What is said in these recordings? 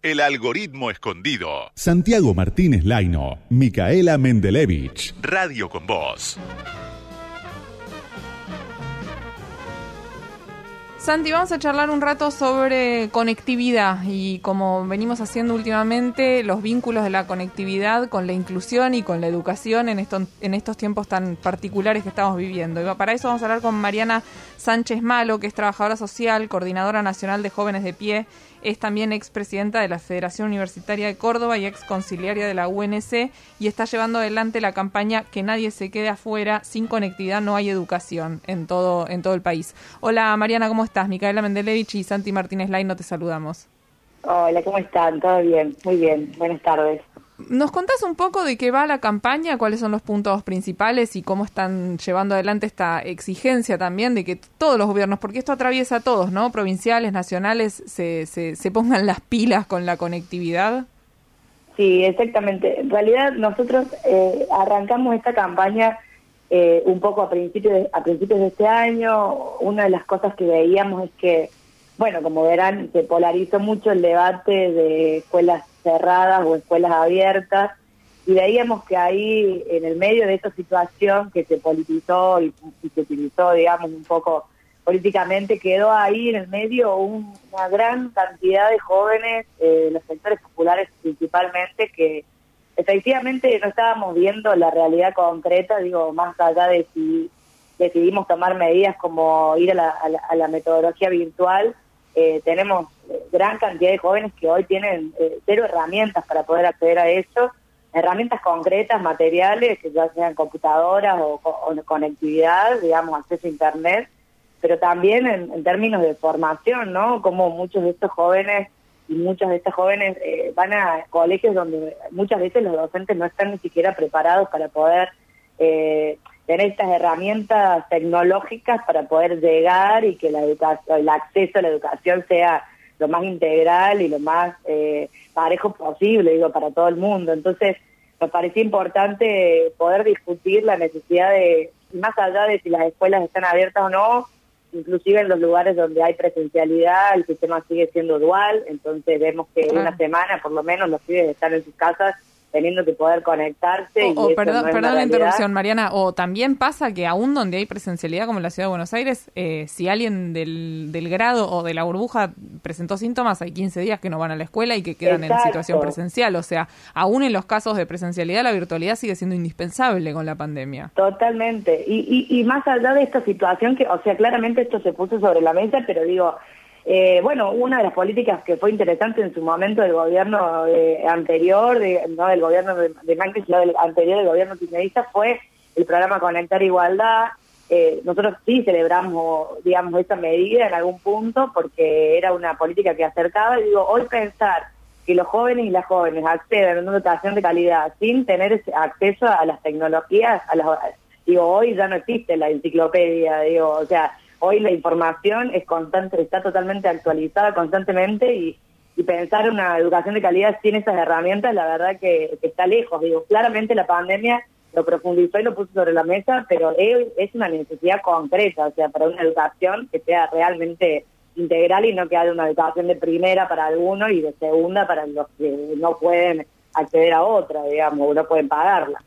El algoritmo escondido. Santiago Martínez Laino, Micaela Mendelevich. Radio con Voz. Santi, vamos a charlar un rato sobre conectividad y como venimos haciendo últimamente, los vínculos de la conectividad con la inclusión y con la educación en, en estos tiempos tan particulares que estamos viviendo. Para eso vamos a hablar con Mariana Sánchez Malo, que es trabajadora social, coordinadora nacional de jóvenes de pie es también expresidenta de la Federación Universitaria de Córdoba y ex conciliaria de la UNC y está llevando adelante la campaña Que nadie se quede afuera, sin conectividad no hay educación en todo, en todo el país. Hola Mariana, ¿cómo estás? Micaela Mendelevich y Santi Martínez no te saludamos. Hola, ¿cómo están? ¿Todo bien? Muy bien, buenas tardes. ¿Nos contás un poco de qué va la campaña? ¿Cuáles son los puntos principales y cómo están llevando adelante esta exigencia también de que todos los gobiernos, porque esto atraviesa a todos, ¿no? Provinciales, nacionales, se, se, se pongan las pilas con la conectividad. Sí, exactamente. En realidad nosotros eh, arrancamos esta campaña eh, un poco a principios, de, a principios de este año. Una de las cosas que veíamos es que, bueno, como verán, se polarizó mucho el debate de escuelas cerradas o escuelas abiertas, y veíamos que ahí, en el medio de esta situación que se politizó y, se utilizó, digamos, un poco políticamente, quedó ahí en el medio una gran cantidad de jóvenes, eh, los sectores populares principalmente, que efectivamente no estábamos viendo la realidad concreta, digo, más allá de si decidimos tomar medidas como ir a la, a la metodología virtual, eh, tenemos gran cantidad de jóvenes que hoy tienen eh, cero herramientas para poder acceder a eso, herramientas concretas, materiales, que ya sean computadoras o, conectividad, digamos, acceso a Internet, pero también en, términos de formación, ¿no? Como muchos de estos jóvenes y muchas de estas jóvenes eh, van a colegios donde muchas veces los docentes no están ni siquiera preparados para poder eh, tener estas herramientas tecnológicas para poder llegar y que la el acceso a la educación sea lo más integral y lo más eh, parejo posible, digo, para todo el mundo. Entonces, me parecía importante poder discutir la necesidad de, más allá de si las escuelas están abiertas o no, inclusive en los lugares donde hay presencialidad, el sistema sigue siendo dual, entonces vemos que una semana por lo menos los pibes están en sus casas teniendo que poder conectarse. O, perdón, perdón la interrupción, Mariana. O también pasa que aún donde hay presencialidad, como en la Ciudad de Buenos Aires, eh, si alguien del, del grado o de la burbuja presentó síntomas, hay 15 días que no van a la escuela y que quedan en situación presencial. O sea, aún en los casos de presencialidad, la virtualidad sigue siendo indispensable con la pandemia. Totalmente. Y, y, y más allá de esta situación, que, o sea, claramente esto se puso sobre la mesa, pero digo, eh, bueno, una de las políticas que fue interesante en su momento del gobierno eh, anterior, no del gobierno de, de Macri, sino del anterior del gobierno kirchnerista, fue el programa Conectar Igualdad. Eh, nosotros sí celebramos, digamos, esa medida en algún punto porque era una política que acercaba. Y digo, hoy pensar que los jóvenes y las jóvenes accedan a una educación de calidad sin tener acceso a las tecnologías, a las, digo, hoy ya no existe la enciclopedia, digo, o sea, hoy la información es constante, está totalmente actualizada constantemente y, pensar una educación de calidad sin esas herramientas, la verdad que, está lejos. Digo, claramente la pandemia lo profundizó y lo puso sobre la mesa, pero es una necesidad concreta, o sea, para una educación que sea realmente integral y no que haya una educación de primera para algunos y de segunda para los que no pueden acceder a otra, digamos, o no pueden pagarla.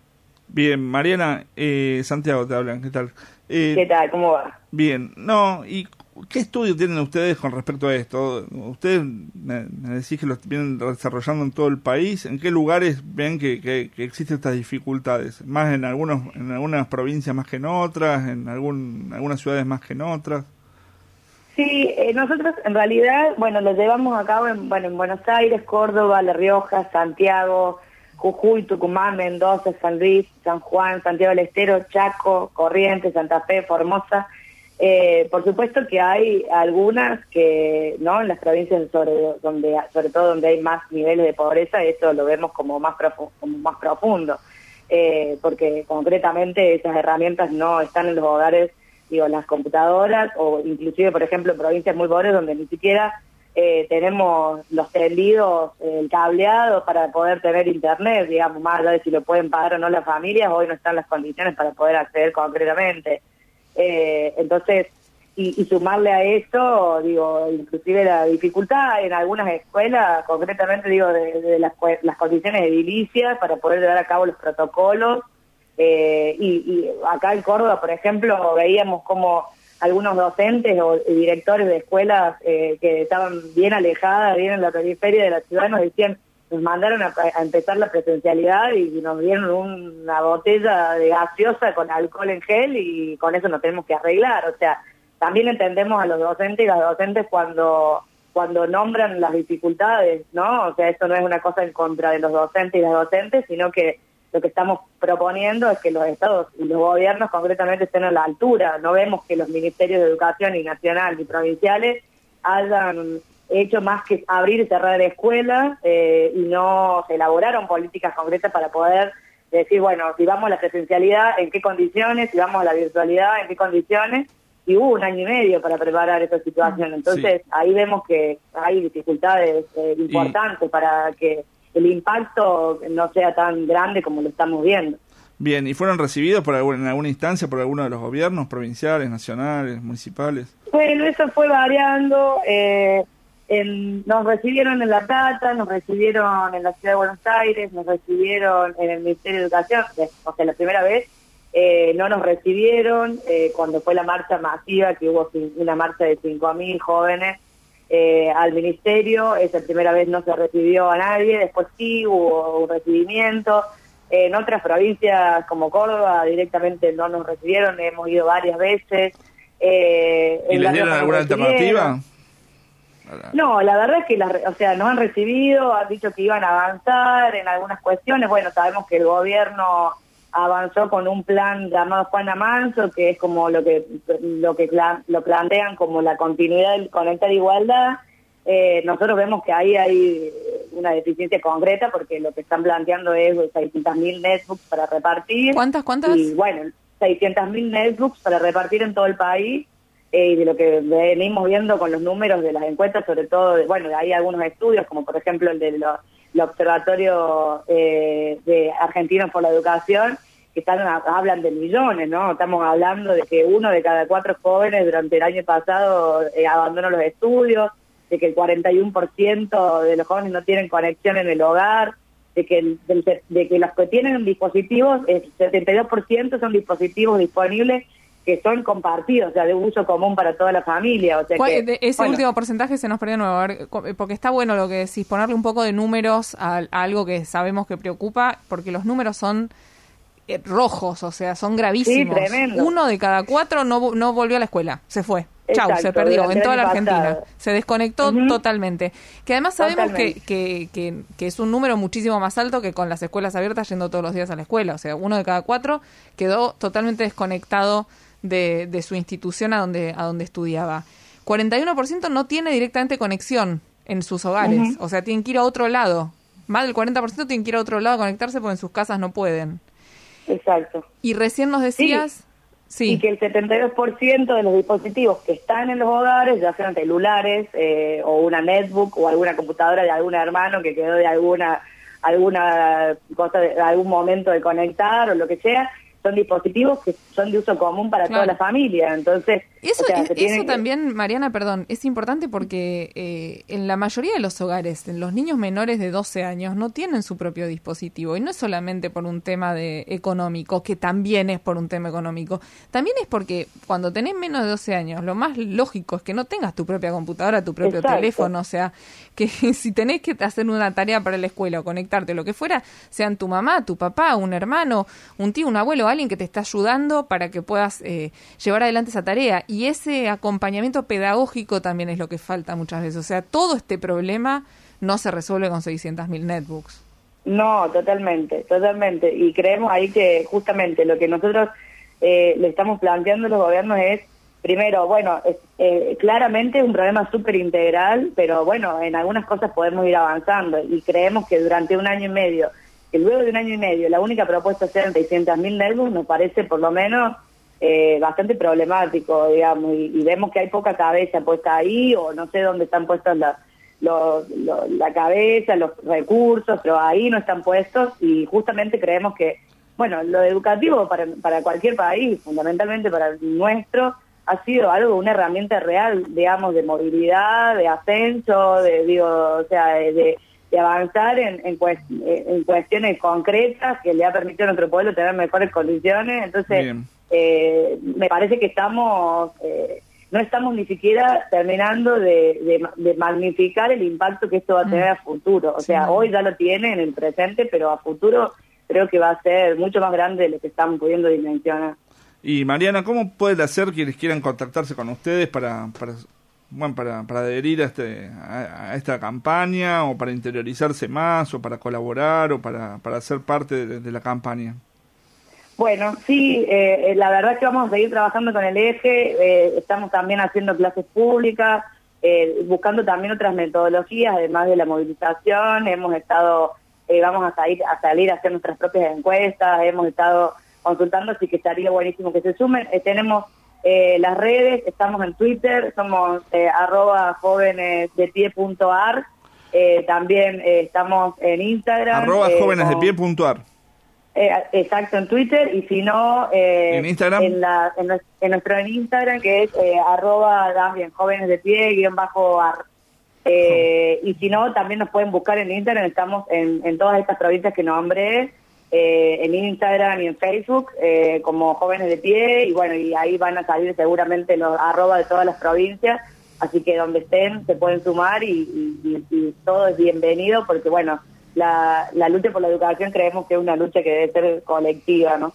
Bien, Mariana, eh, Santiago te hablan, ¿qué tal? Eh, ¿Qué tal? ¿Cómo va? Bien, no, ¿y qué estudio tienen ustedes con respecto a esto? Ustedes me, decís que lo vienen desarrollando en todo el país, ¿en qué lugares ven que, que, existen estas dificultades? ¿Más en, algunos, en algunas provincias más que en otras, en algún, algunas ciudades más que en otras? Sí, eh, nosotros en realidad, bueno, lo llevamos a cabo en, bueno, en Buenos Aires, Córdoba, La Rioja, Santiago, Jujuy, Tucumán, Mendoza, San Luis, San Juan, Santiago del Estero, Chaco, Corrientes, Santa Fe, Formosa. Eh, por supuesto que hay algunas que, ¿no? En las provincias sobre, donde, sobre todo donde hay más niveles de pobreza, esto lo vemos como más, como más profundo, eh, porque concretamente esas herramientas no están en los hogares, digo, las computadoras, o inclusive, por ejemplo, en provincias muy pobres donde ni siquiera eh, tenemos los tendidos, el cableado para poder tener internet, digamos, más allá de si lo pueden pagar o no las familias, hoy no están las condiciones para poder acceder concretamente. Eh, entonces, y, y sumarle a eso, digo, inclusive la dificultad en algunas escuelas, concretamente digo, de, de las, las condiciones edilicias para poder llevar a cabo los protocolos. Eh, y, y acá en Córdoba, por ejemplo, veíamos como algunos docentes o directores de escuelas eh, que estaban bien alejadas, bien en la periferia de la ciudad, nos decían, nos mandaron a, empezar la presencialidad y nos dieron una botella de gaseosa con alcohol en gel y con eso nos tenemos que arreglar. O sea, también entendemos a los docentes y las docentes cuando cuando nombran las dificultades, ¿no? O sea, esto no es una cosa en contra de los docentes y las docentes, sino que lo que estamos proponiendo es que los estados y los gobiernos concretamente estén a la altura. No vemos que los ministerios de educación, ni nacional ni provinciales, hayan hecho más que abrir y cerrar escuelas eh, y no se elaboraron políticas concretas para poder decir, bueno, si vamos a la presencialidad, ¿en qué condiciones? Si vamos a la virtualidad, ¿en qué condiciones? Y hubo un año y medio para preparar esta situación. Entonces, ahí vemos que hay dificultades eh, importantes para que el impacto no sea tan grande como lo estamos viendo. Bien, ¿y fueron recibidos por algún- en alguna instancia por alguno de los gobiernos provinciales, nacionales, municipales? Bueno, eso fue variando. eh, en- nos recibieron en La Plata, nos recibieron en la Ciudad de Buenos Aires, nos recibieron en el Ministerio de Educación, o sea, la primera vez. eh, no nos recibieron eh, cuando fue la marcha masiva, que hubo una marcha de 5.000 jóvenes eh, al ministerio. Esa primera vez no se recibió a nadie, después sí hubo un recibimiento. En otras provincias como Córdoba directamente no nos recibieron, hemos ido varias veces. Eh, ¿Y les dieron alguna alternativa? No, la verdad es que, las o sea, nos han recibido, han dicho que iban a avanzar en algunas cuestiones. Bueno, sabemos que el gobierno avanzó con un plan llamado Juana Manso, que es como lo que lo que lo plantean como la continuidad del Conectar Igualdad. Eh, nosotros vemos que ahí hay una deficiencia concreta porque lo que están planteando es 600.000 netbooks para repartir. ¿Cuántas, cuántas? Y bueno, 600.000 netbooks para repartir en todo el país eh, y de lo que venimos viendo con los números de las encuestas, sobre todo, de- bueno, hay algunos estudios, como por ejemplo el del Observatorio eh, de Argentinos por la Educación, que están hablan de millones, ¿no? Estamos hablando de que uno de cada cuatro jóvenes durante el año pasado eh, abandonó los estudios, de que el 41% de los jóvenes no tienen conexión en el hogar, de que, el- del- de que los que tienen dispositivos, el 72% son dispositivos disponibles que son compartidos, o sea, de uso común para toda la familia. O sea ¿Cuál- que, de- ese bueno, último porcentaje se nos perdió nuevo, a ver, co- porque está bueno lo que decís, ponerle un poco de números a, a algo que sabemos que preocupa, porque los números son eh, rojos, o sea, son gravísimos. Sí, tremendo. Uno de cada cuatro no, no volvió a la escuela, se fue. Chau, Exacto, se perdió en toda la Argentina. pasado. Se desconectó totalmente. Que además sabemos que, que, que es un número muchísimo más alto que con las escuelas abiertas yendo todos los días a la escuela. O sea, uno de cada cuatro quedó totalmente desconectado de, de su institución a donde, a donde estudiaba. 41% no tiene directamente conexión en sus hogares. O sea, tienen que ir a otro lado. Más del 40% tienen que ir a otro lado a conectarse porque en sus casas no pueden. Exacto. Y recién nos decías... Sí. Y que el 72% de los dispositivos que están en los hogares, ya sean celulares eh, o una netbook o alguna computadora de algún hermano que quedó de alguna alguna cosa de algún momento de conectar o lo que sea, son dispositivos que son de uso común para Claro. toda la familia. Entonces, Eso, o sea, es- se tiene eso que- también, Mariana, perdón, es importante porque eh, en la mayoría de los hogares, los niños menores de 12 años no tienen su propio dispositivo. Y no es solamente por un tema de económico, que también es por un tema económico. También es porque cuando tenés menos de 12 años, lo más lógico es que no tengas tu propia computadora, tu propio Exacto. teléfono. O sea, que si tenés que hacer una tarea para la escuela o conectarte, lo que fuera, sean tu mamá, tu papá, un hermano, un tío, un abuelo, alguien que te está ayudando para que puedas eh, llevar adelante esa tarea. Y ese acompañamiento pedagógico también es lo que falta muchas veces. O sea, todo este problema no se resuelve con 600.000 netbooks. No, totalmente, totalmente. Y creemos ahí que justamente lo que nosotros eh, le estamos planteando a los gobiernos es, primero, bueno, es, eh, claramente es un problema súper integral, pero bueno, en algunas cosas podemos ir avanzando y creemos que durante un año y medio, que luego de un año y medio la única propuesta sean 600.000 netbooks, nos parece por lo menos eh, bastante problemático, digamos, y, vemos que hay poca cabeza puesta ahí o no sé dónde están puestas lo- la cabeza, los recursos, pero ahí no están puestos y justamente creemos que, bueno, lo educativo para, para cualquier país, fundamentalmente para el nuestro, ha sido algo, una herramienta real, digamos, de movilidad, de ascenso, de, digo, o sea, de avanzar en, en, en, cuestiones concretas que le ha permitido a nuestro pueblo tener mejores condiciones. Entonces, eh, me parece que estamos, eh, no estamos ni siquiera terminando de, de, magnificar el impacto que esto va a tener a futuro. O sea, hoy ya lo tiene en el presente, pero a futuro creo que va a ser mucho más grande de lo que estamos pudiendo dimensionar. Y Mariana, ¿cómo pueden hacer quienes quieran contactarse con ustedes para, para bueno, para, para adherir a, este, a, esta campaña o para interiorizarse más o para colaborar o para, para ser parte de, la campaña? Bueno, sí, eh, la verdad es que vamos a seguir trabajando con el eje, eh, estamos también haciendo clases públicas, eh, buscando también otras metodologías, además de la movilización, hemos estado, vamos a salir, a salir a hacer nuestras propias encuestas, hemos estado consultando, así que estaría buenísimo que se sumen. tenemos las redes, estamos en Twitter, somos arroba jóvenes de pie punto ar, también estamos en Instagram. Arroba jóvenes de pie punto ar. Eh, exacto, en Twitter y si no, eh, en Instagram. En, la, en, nuestro en Instagram que es eh, arroba también jóvenes de pie guion bajo ar. Eh, y si no, también nos pueden buscar en Instagram, estamos en, en todas estas provincias que nombré, en Instagram y en Facebook como jóvenes de pie y bueno, y ahí van a salir seguramente los arroba de todas las provincias, así que donde estén se pueden sumar y, y todo es bienvenido porque bueno, la, la lucha por la educación creemos que es una lucha que debe ser colectiva, ¿no?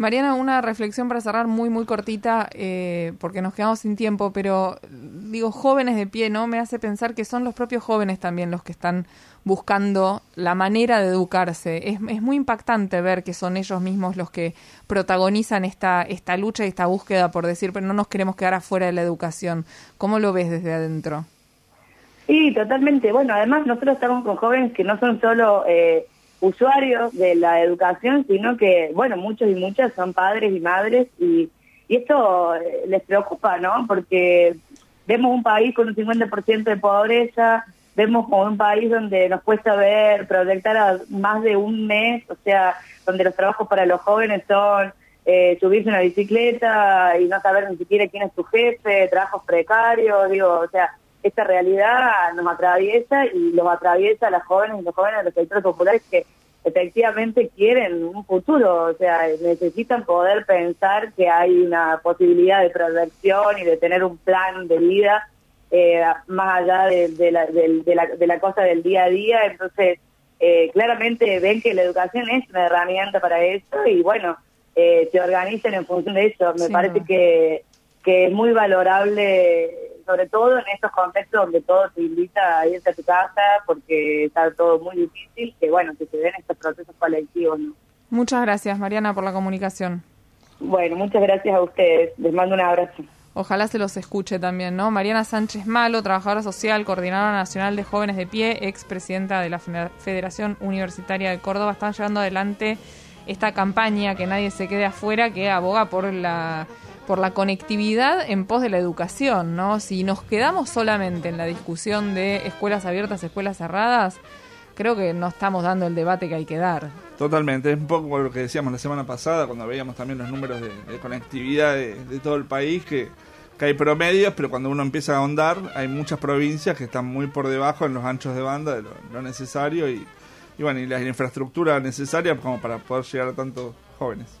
Mariana, una reflexión para cerrar muy, muy cortita, eh, porque nos quedamos sin tiempo, pero digo, jóvenes de pie, ¿no? Me hace pensar que son los propios jóvenes también los que están buscando la manera de educarse. Es, es muy impactante ver que son ellos mismos los que protagonizan esta, esta lucha y esta búsqueda por decir, pero no nos queremos quedar afuera de la educación. ¿Cómo lo ves desde adentro? Sí, totalmente. Bueno, además nosotros estamos con jóvenes que no son solo eh, usuarios de la educación, sino que, bueno, muchos y muchas son padres y madres y, y esto eh, les preocupa, ¿no? Porque vemos un país con un 50% de pobreza, vemos como un país donde nos cuesta ver, proyectar a más de un mes, o sea, donde los trabajos para los jóvenes son eh, subirse una bicicleta y no saber ni siquiera quién es tu jefe, trabajos precarios, digo, o sea, esta realidad nos atraviesa y los atraviesa a las jóvenes y los jóvenes de los sectores populares que efectivamente quieren un futuro, o sea, necesitan poder pensar que hay una posibilidad de proyección y de tener un plan de vida eh, más allá de, la, de, la, cosa del día a día, entonces eh, claramente ven que la educación es una herramienta para eso y bueno, eh, se organizan en función de eso, me parece que, que es muy valorable sobre todo en estos contextos donde todo te invita a irte a tu casa porque está todo muy difícil, que bueno, que se den estos procesos colectivos. ¿no? Muchas gracias, Mariana, por la comunicación. Bueno, muchas gracias a ustedes. Les mando un abrazo. Ojalá se los escuche también, ¿no? Mariana Sánchez Malo, trabajadora social, coordinadora nacional de jóvenes de pie, expresidenta de la Federación Universitaria de Córdoba, están llevando adelante esta campaña que nadie se quede afuera, que aboga por la por la conectividad en pos de la educación, ¿no? Si nos quedamos solamente en la discusión de escuelas abiertas, escuelas cerradas, creo que no estamos dando el debate que hay que dar. Totalmente, es un poco lo que decíamos la semana pasada, cuando veíamos también los números de, conectividad de, todo el país, que, hay promedios, pero cuando uno empieza a ahondar, hay muchas provincias que están muy por debajo en los anchos de banda de lo, necesario y, y, bueno, y la infraestructura necesaria como para poder llegar a tantos jóvenes.